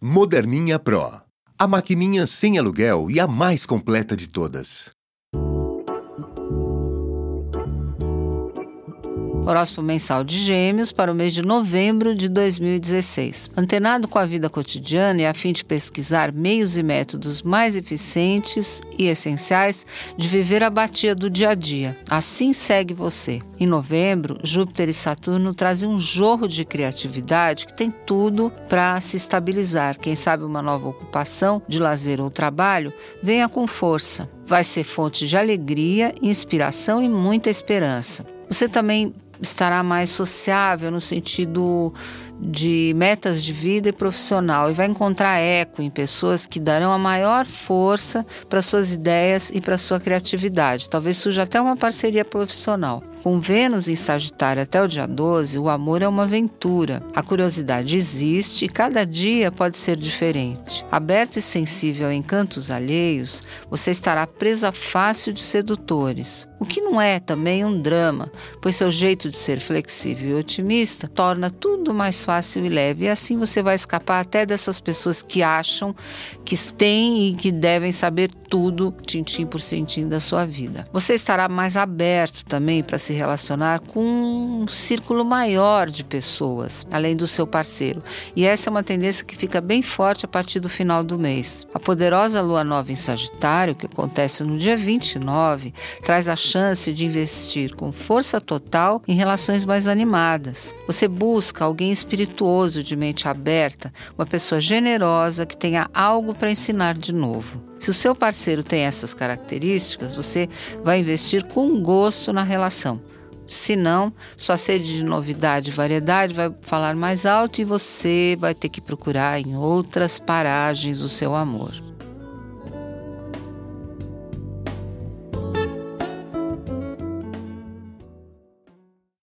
Moderninha Pro. A maquininha sem aluguel e a mais completa de todas. Horóscopo mensal de Gêmeos para o mês de novembro de 2016. Antenado com a vida cotidiana e a fim de pesquisar meios e métodos mais eficientes e essenciais de viver a batia do dia a dia. Assim segue você. Em novembro, Júpiter e Saturno trazem um jorro de criatividade que tem tudo para se estabilizar. Quem sabe uma nova ocupação de lazer ou trabalho venha com força. Vai ser fonte de alegria, inspiração e muita esperança. Você também estará mais sociável no sentido de metas de vida e profissional e vai encontrar eco em pessoas que darão a maior força para suas ideias e para sua criatividade. Talvez surja até uma parceria profissional. Com Vênus em Sagitário até o dia 12, o amor é uma aventura. A curiosidade existe e cada dia pode ser diferente. Aberto e sensível a encantos alheios, você estará presa fácil de sedutores. O que não é também um drama, pois seu jeito de ser flexível e otimista torna tudo mais fácil e leve. E assim você vai escapar até dessas pessoas que acham que têm e que devem saber tudo, tintim por tintim da sua vida. Você estará mais aberto também para relacionar com um círculo maior de pessoas, além do seu parceiro. E essa é uma tendência que fica bem forte a partir do final do mês. A poderosa lua nova em Sagitário, que acontece no dia 29, traz a chance de investir com força total em relações mais animadas. Você busca alguém espirituoso, de mente aberta, uma pessoa generosa que tenha algo para ensinar de novo. Se o seu parceiro tem essas características, você vai investir com gosto na relação. Se não, sua sede de novidade e variedade vai falar mais alto e você vai ter que procurar em outras paragens o seu amor.